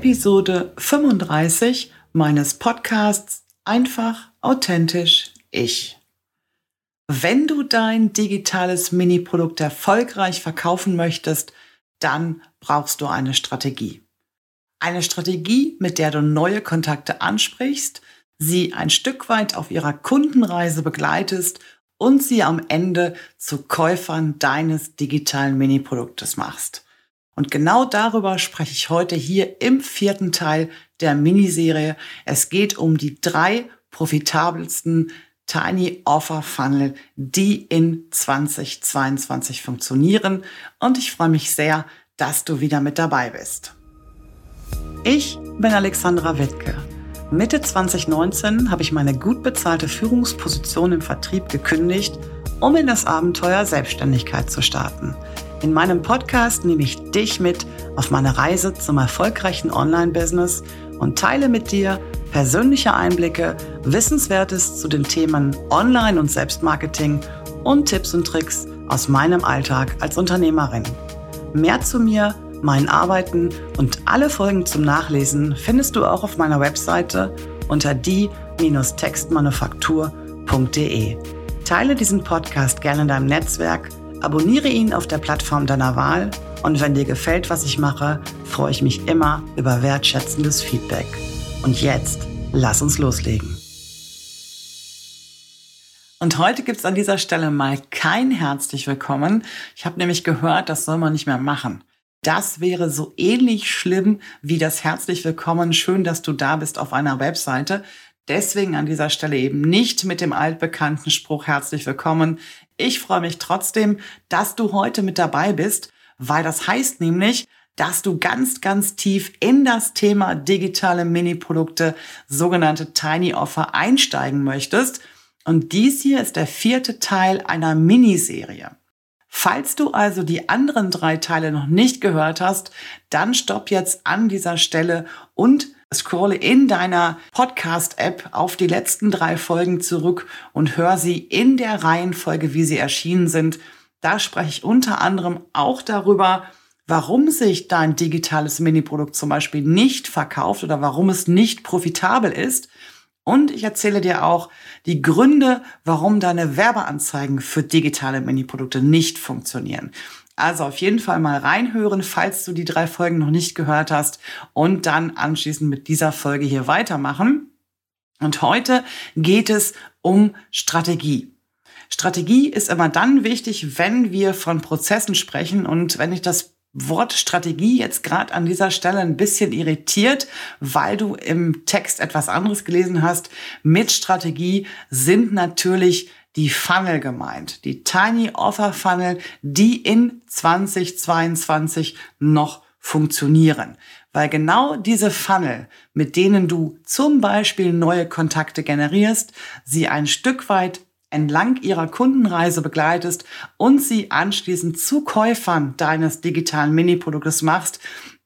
Episode 35 meines Podcasts Einfach, authentisch, ich. Wenn du dein digitales Mini-Produkt erfolgreich verkaufen möchtest, dann brauchst du eine Strategie. Eine Strategie, mit der du neue Kontakte ansprichst, sie ein Stück weit auf ihrer Kundenreise begleitest und sie am Ende zu Käufern deines digitalen Mini-Produktes machst. Und genau darüber spreche ich heute hier im vierten Teil der Miniserie. Es geht um die drei profitabelsten Tiny Offer Funnel, die in 2022 funktionieren. Und ich freue mich sehr, dass du wieder mit dabei bist. Ich bin Alexandra Wittke. Mitte 2019 habe ich meine gut bezahlte Führungsposition im Vertrieb gekündigt, um in das Abenteuer Selbstständigkeit zu starten. In meinem Podcast nehme ich dich mit auf meine Reise zum erfolgreichen Online-Business und teile mit dir persönliche Einblicke, Wissenswertes zu den Themen Online- und Selbstmarketing und Tipps und Tricks aus meinem Alltag als Unternehmerin. Mehr zu mir mein Arbeiten und alle Folgen zum Nachlesen findest du auch auf meiner Webseite unter die-textmanufaktur.de. Teile diesen Podcast gerne in deinem Netzwerk, abonniere ihn auf der Plattform deiner Wahl und wenn dir gefällt, was ich mache, freue ich mich immer über wertschätzendes Feedback. Und jetzt, lass uns loslegen. Und heute gibt es an dieser Stelle mal kein herzlich willkommen. Ich habe nämlich gehört, das soll man nicht mehr machen. Das wäre so ähnlich schlimm wie das herzlich willkommen, schön, dass du da bist auf einer Webseite. Deswegen an dieser Stelle eben nicht mit dem altbekannten Spruch herzlich willkommen. Ich freue mich trotzdem, dass du heute mit dabei bist, weil das heißt nämlich, dass du ganz, ganz tief in das Thema digitale Mini-Produkte, sogenannte Tiny Offer einsteigen möchtest. Und dies hier ist der vierte Teil einer Miniserie. Falls du also die anderen drei Teile noch nicht gehört hast, dann stopp jetzt an dieser Stelle und scrolle in deiner Podcast-App auf die letzten drei Folgen zurück und hör sie in der Reihenfolge, wie sie erschienen sind. Da spreche ich unter anderem auch darüber, warum sich dein digitales Mini-Produkt zum Beispiel nicht verkauft oder warum es nicht profitabel ist. Und ich erzähle dir auch die Gründe, warum deine Werbeanzeigen für digitale Mini-Produkte nicht funktionieren. Also auf jeden Fall mal reinhören, falls du die drei Folgen noch nicht gehört hast und dann anschließend mit dieser Folge hier weitermachen. Und heute geht es um Strategie. Strategie ist immer dann wichtig, wenn wir von Prozessen sprechen und wenn ich das Wort Strategie jetzt gerade an dieser Stelle ein bisschen irritiert, weil du im Text etwas anderes gelesen hast. Mit Strategie sind natürlich die Funnel gemeint, die Tiny Offer Funnel, die in 2022 noch funktionieren. Weil genau diese Funnel, mit denen du zum Beispiel neue Kontakte generierst, sie ein Stück weit entlang ihrer Kundenreise begleitest und sie anschließend zu Käufern deines digitalen Mini-Produktes machst,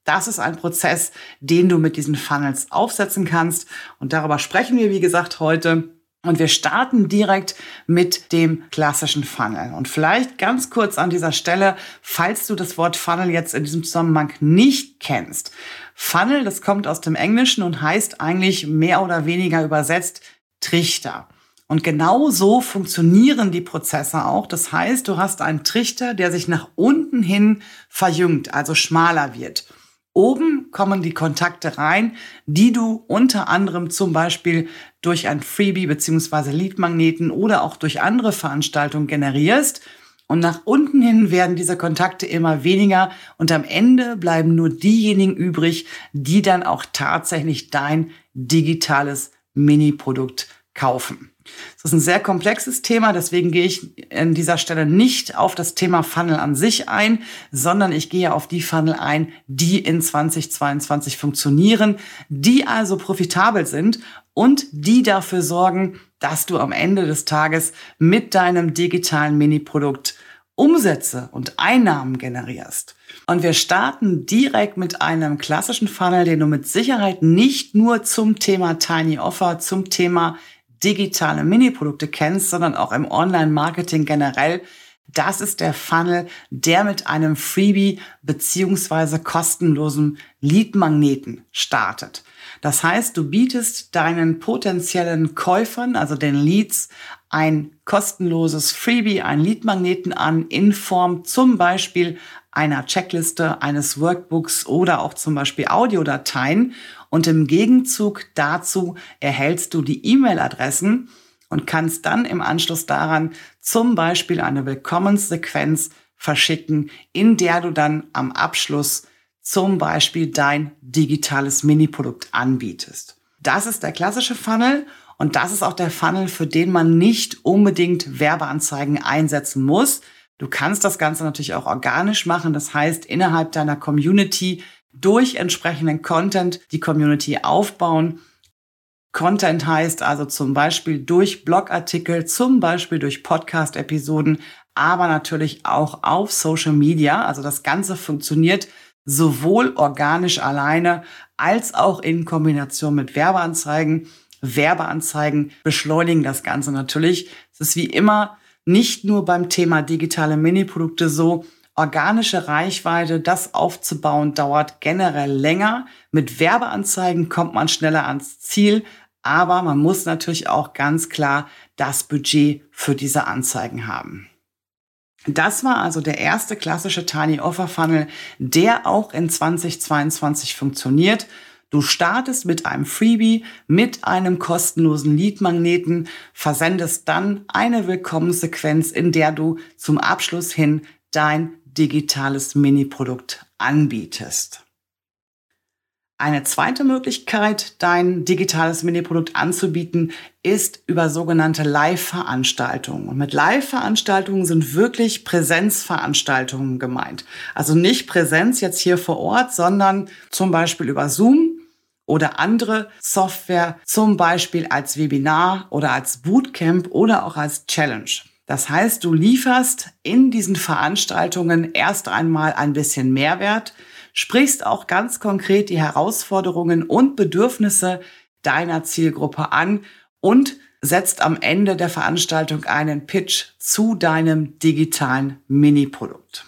das ist ein Prozess, den du mit diesen Funnels aufsetzen kannst. Und darüber sprechen wir, wie gesagt, heute. Und wir starten direkt mit dem klassischen Funnel. Und vielleicht ganz kurz an dieser Stelle, falls du das Wort Funnel jetzt in diesem Zusammenhang nicht kennst. Funnel, das kommt aus dem Englischen und heißt eigentlich mehr oder weniger übersetzt Trichter. Und genau so funktionieren die Prozesse auch. Das heißt, du hast einen Trichter, der sich nach unten hin verjüngt, also schmaler wird. Oben kommen die Kontakte rein, die du unter anderem zum Beispiel durch ein Freebie beziehungsweise Leadmagneten oder auch durch andere Veranstaltungen generierst. Und nach unten hin werden diese Kontakte immer weniger und am Ende bleiben nur diejenigen übrig, die dann auch tatsächlich dein digitales Mini-Produkt kaufen. Das ist ein sehr komplexes Thema, deswegen gehe ich an dieser Stelle nicht auf das Thema Funnel an sich ein, sondern ich gehe auf die Funnel ein, die in 2022 funktionieren, die also profitabel sind und die dafür sorgen, dass du am Ende des Tages mit deinem digitalen Mini-Produkt Umsätze und Einnahmen generierst. Und wir starten direkt mit einem klassischen Funnel, den du mit Sicherheit nicht nur zum Thema Tiny Offer, zum Thema digitale Mini-Produkte kennst, sondern auch im Online-Marketing generell. Das ist der Funnel, der mit einem Freebie beziehungsweise kostenlosen Leadmagneten startet. Das heißt, du bietest deinen potenziellen Käufern, also den Leads, ein kostenloses Freebie, ein Leadmagneten an in Form zum Beispiel einer Checkliste, eines Workbooks oder auch zum Beispiel Audiodateien. Und im Gegenzug dazu erhältst du die E-Mail-Adressen und kannst dann im Anschluss daran zum Beispiel eine Willkommenssequenz verschicken, in der du dann am Abschluss zum Beispiel dein digitales Mini-Produkt anbietest. Das ist der klassische Funnel und das ist auch der Funnel, für den man nicht unbedingt Werbeanzeigen einsetzen muss. Du kannst das Ganze natürlich auch organisch machen. Das heißt, innerhalb deiner Community durch entsprechenden Content die Community aufbauen. Content heißt also zum Beispiel durch Blogartikel, zum Beispiel durch Podcast-Episoden, aber natürlich auch auf Social Media. Also das Ganze funktioniert sowohl organisch alleine als auch in Kombination mit Werbeanzeigen. Werbeanzeigen beschleunigen das Ganze natürlich. Es ist wie immer nicht nur beim Thema digitale Mini-Produkte so, organische Reichweite, das aufzubauen, dauert generell länger. Mit Werbeanzeigen kommt man schneller ans Ziel, aber man muss natürlich auch ganz klar das Budget für diese Anzeigen haben. Das war also der erste klassische Tiny Offer Funnel, der auch in 2022 funktioniert. Du startest mit einem Freebie, mit einem kostenlosen Leadmagneten, versendest dann eine Willkommenssequenz, in der du zum Abschluss hin dein digitales Mini-Produkt anbietest. Eine zweite Möglichkeit, dein digitales Mini-Produkt anzubieten, ist über sogenannte Live-Veranstaltungen. Und mit Live-Veranstaltungen sind wirklich Präsenzveranstaltungen gemeint. Also nicht Präsenz jetzt hier vor Ort, sondern zum Beispiel über Zoom oder andere Software, zum Beispiel als Webinar oder als Bootcamp oder auch als Challenge. Das heißt, du lieferst in diesen Veranstaltungen erst einmal ein bisschen Mehrwert, sprichst auch ganz konkret die Herausforderungen und Bedürfnisse deiner Zielgruppe an und setzt am Ende der Veranstaltung einen Pitch zu deinem digitalen Mini-Produkt.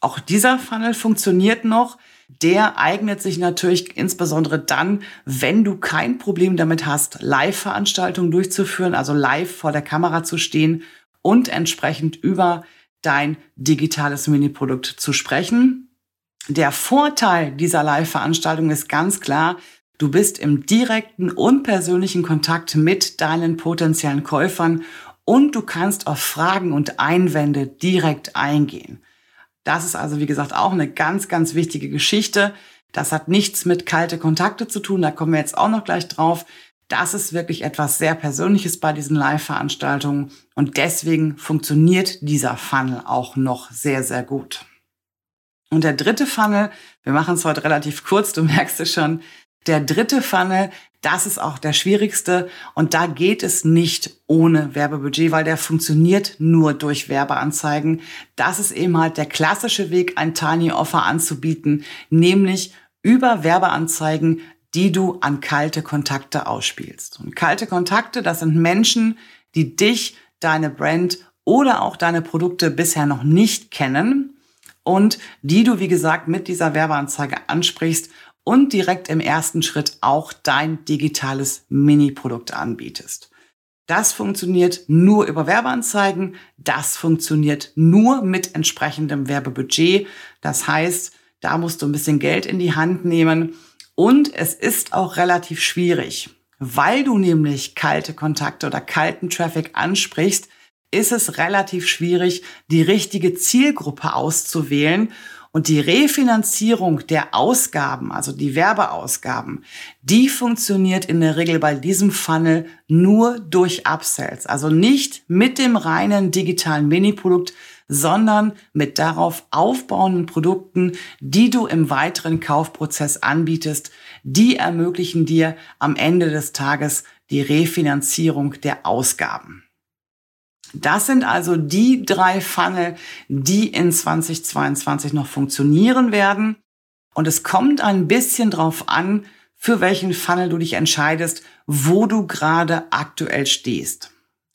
Auch dieser Funnel funktioniert noch, der eignet sich natürlich insbesondere dann, wenn du kein Problem damit hast, Live-Veranstaltungen durchzuführen, also live vor der Kamera zu stehen und entsprechend über dein digitales Mini-Produkt zu sprechen. Der Vorteil dieser Live-Veranstaltung ist ganz klar, du bist im direkten und persönlichen Kontakt mit deinen potenziellen Käufern und du kannst auf Fragen und Einwände direkt eingehen. Das ist also, wie gesagt, auch eine ganz, ganz wichtige Geschichte. Das hat nichts mit kalte Kontakte zu tun, da kommen wir jetzt auch noch gleich drauf. Das ist wirklich etwas sehr Persönliches bei diesen Live-Veranstaltungen und deswegen funktioniert dieser Funnel auch noch sehr, sehr gut. Und der dritte Funnel, wir machen es heute relativ kurz, du merkst es schon, der dritte Funnel, das ist auch der schwierigste und da geht es nicht ohne Werbebudget, weil der funktioniert nur durch Werbeanzeigen. Das ist eben halt der klassische Weg, ein Tiny Offer anzubieten, nämlich über Werbeanzeigen, die du an kalte Kontakte ausspielst. Und kalte Kontakte, das sind Menschen, die dich, deine Brand oder auch deine Produkte bisher noch nicht kennen und die du, wie gesagt, mit dieser Werbeanzeige ansprichst und direkt im ersten Schritt auch dein digitales Mini-Produkt anbietest. Das funktioniert nur über Werbeanzeigen. Das funktioniert nur mit entsprechendem Werbebudget. Das heißt, da musst du ein bisschen Geld in die Hand nehmen. Und es ist auch relativ schwierig, weil du nämlich kalte Kontakte oder kalten Traffic ansprichst, ist es relativ schwierig, die richtige Zielgruppe auszuwählen und die Refinanzierung der Ausgaben, also die Werbeausgaben, die funktioniert in der Regel bei diesem Funnel nur durch Upsells. Also nicht mit dem reinen digitalen Mini-Produkt, sondern mit darauf aufbauenden Produkten, die du im weiteren Kaufprozess anbietest. Die ermöglichen dir am Ende des Tages die Refinanzierung der Ausgaben. Das sind also die drei Funnel, die in 2022 noch funktionieren werden. Und es kommt ein bisschen drauf an, für welchen Funnel du dich entscheidest, wo du gerade aktuell stehst.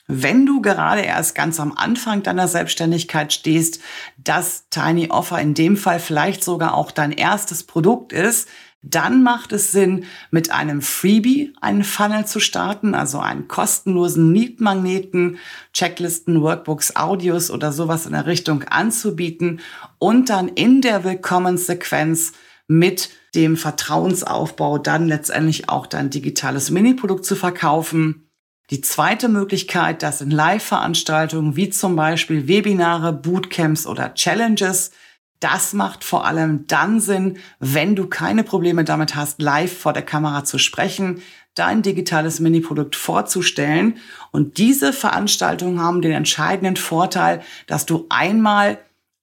wenn du gerade erst ganz am Anfang deiner Selbstständigkeit stehst, dass Tiny Offer in dem Fall vielleicht sogar auch dein erstes Produkt ist, dann macht es Sinn, mit einem Freebie einen Funnel zu starten, also einen kostenlosen Mietmagneten, Checklisten, Workbooks, Audios oder sowas in der Richtung anzubieten und dann in der Willkommenssequenz mit dem Vertrauensaufbau dann letztendlich auch dein digitales Mini-Produkt zu verkaufen. Die zweite Möglichkeit, das in Live-Veranstaltungen wie zum Beispiel Webinare, Bootcamps oder Challenges, das macht vor allem dann Sinn, wenn du keine Probleme damit hast, live vor der Kamera zu sprechen, dein digitales Mini-Produkt vorzustellen. Und diese Veranstaltungen haben den entscheidenden Vorteil, dass du einmal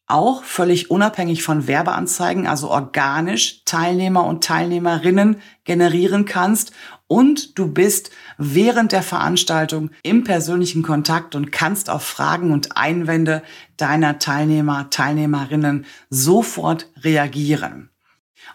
auch völlig unabhängig von Werbeanzeigen, also organisch Teilnehmer und Teilnehmerinnen generieren kannst und du bist während der Veranstaltung im persönlichen Kontakt und kannst auf Fragen und Einwände deiner Teilnehmer, Teilnehmerinnen sofort reagieren.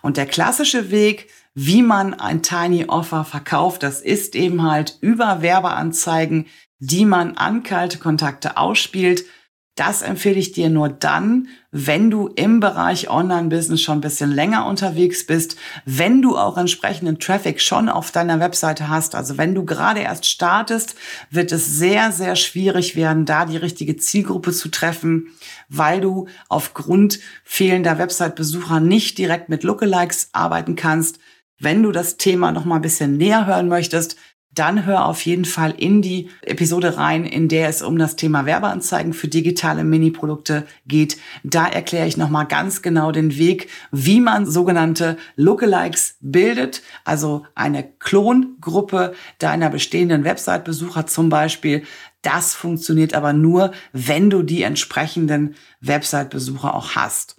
Und der klassische Weg, wie man ein Tiny Offer verkauft, das ist eben halt über Werbeanzeigen, die man an kalte Kontakte ausspielt das empfehle ich dir nur dann, wenn du im Bereich Online-Business schon ein bisschen länger unterwegs bist, wenn du auch entsprechenden Traffic schon auf deiner Webseite hast. Also wenn du gerade erst startest, wird es sehr, sehr schwierig werden, da die richtige Zielgruppe zu treffen, weil du aufgrund fehlender Website-Besucher nicht direkt mit Lookalikes arbeiten kannst. Wenn du das Thema noch mal ein bisschen näher hören möchtest, dann hör auf jeden Fall in die Episode rein, in der es um das Thema Werbeanzeigen für digitale Mini-Produkte geht. Da erkläre ich nochmal ganz genau den Weg, wie man sogenannte Lookalikes bildet, also eine Klongruppe deiner bestehenden Website-Besucher zum Beispiel. Das funktioniert aber nur, wenn du die entsprechenden Website-Besucher auch hast.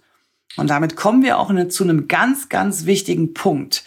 Und damit kommen wir auch zu einem ganz, ganz wichtigen Punkt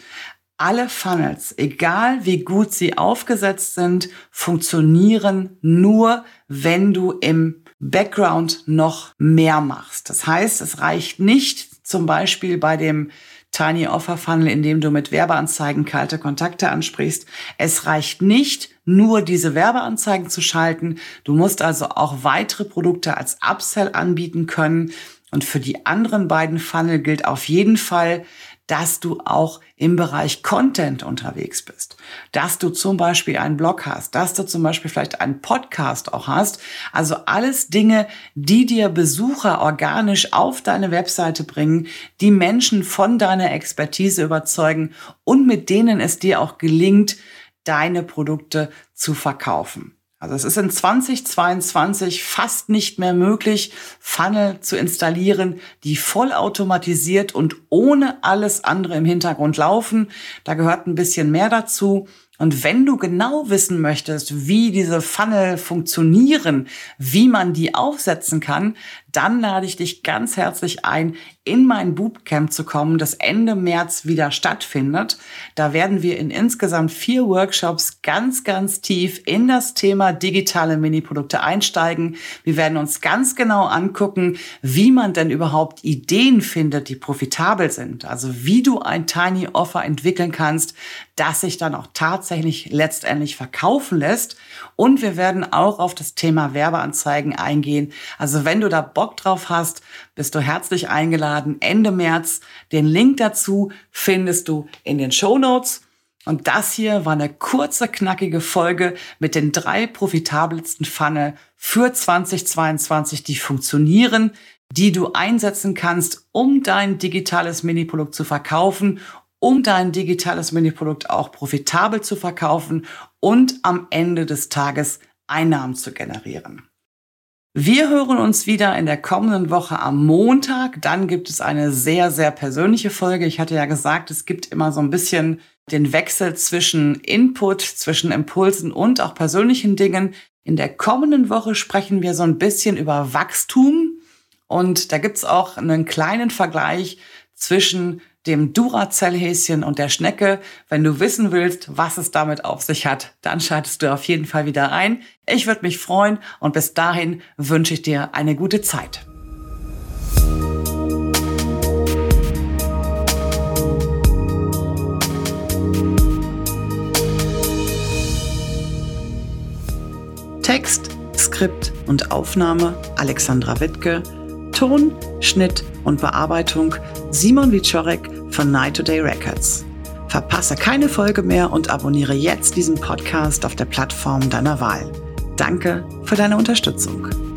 alle Funnels, egal wie gut sie aufgesetzt sind, funktionieren nur, wenn du im Background noch mehr machst. Das heißt, es reicht nicht zum Beispiel bei dem Tiny Offer Funnel, in dem du mit Werbeanzeigen kalte Kontakte ansprichst. Es reicht nicht, nur diese Werbeanzeigen zu schalten. Du musst also auch weitere Produkte als Upsell anbieten können. Und für die anderen beiden Funnel gilt auf jeden Fall, dass du auch im Bereich Content unterwegs bist, dass du zum Beispiel einen Blog hast, dass du zum Beispiel vielleicht einen Podcast auch hast. Also alles Dinge, die dir Besucher organisch auf deine Webseite bringen, die Menschen von deiner Expertise überzeugen und mit denen es dir auch gelingt, deine Produkte zu verkaufen. Also es ist in 2022 fast nicht mehr möglich, Funnel zu installieren, die vollautomatisiert und ohne alles andere im Hintergrund laufen. Da gehört ein bisschen mehr dazu. Und wenn du genau wissen möchtest, wie diese Funnel funktionieren, wie man die aufsetzen kann, dann lade ich dich ganz herzlich ein, in mein Bootcamp zu kommen, das Ende März wieder stattfindet. Da werden wir in insgesamt vier Workshops ganz, ganz tief in das Thema digitale Mini-Produkte einsteigen. Wir werden uns ganz genau angucken, wie man denn überhaupt Ideen findet, die profitabel sind. Also wie du ein Tiny Offer entwickeln kannst, das sich dann auch tatsächlich letztendlich verkaufen lässt. Und wir werden auch auf das Thema Werbeanzeigen eingehen. Also wenn du da Bock drauf hast, bist du herzlich eingeladen. Ende März. Den Link dazu findest du in den Show Notes. Und das hier war eine kurze, knackige Folge mit den drei profitabelsten Funnel für 2022, die funktionieren, die du einsetzen kannst, um dein digitales Mini-Produkt zu verkaufen, um dein digitales Mini-Produkt auch profitabel zu verkaufen und am Ende des Tages Einnahmen zu generieren. Wir hören uns wieder in der kommenden Woche am Montag. Dann gibt es eine sehr, sehr persönliche Folge. Ich hatte ja gesagt, es gibt immer so ein bisschen den Wechsel zwischen Input, zwischen Impulsen und auch persönlichen Dingen. In der kommenden Woche sprechen wir so ein bisschen über Wachstum. Und da gibt's auch einen kleinen Vergleich zwischen dem Duracell-Häschen und der Schnecke. Wenn du wissen willst, was es damit auf sich hat, dann schaltest du auf jeden Fall wieder ein. Ich würde mich freuen und bis dahin wünsche ich dir eine gute Zeit. Text Skript und Aufnahme Alexandra Wittke, Ton, Schnitt und Bearbeitung Simon Wiczorek von Night to Day Records. Verpasse keine Folge mehr und abonniere jetzt diesen Podcast auf der Plattform deiner Wahl. Danke für deine Unterstützung.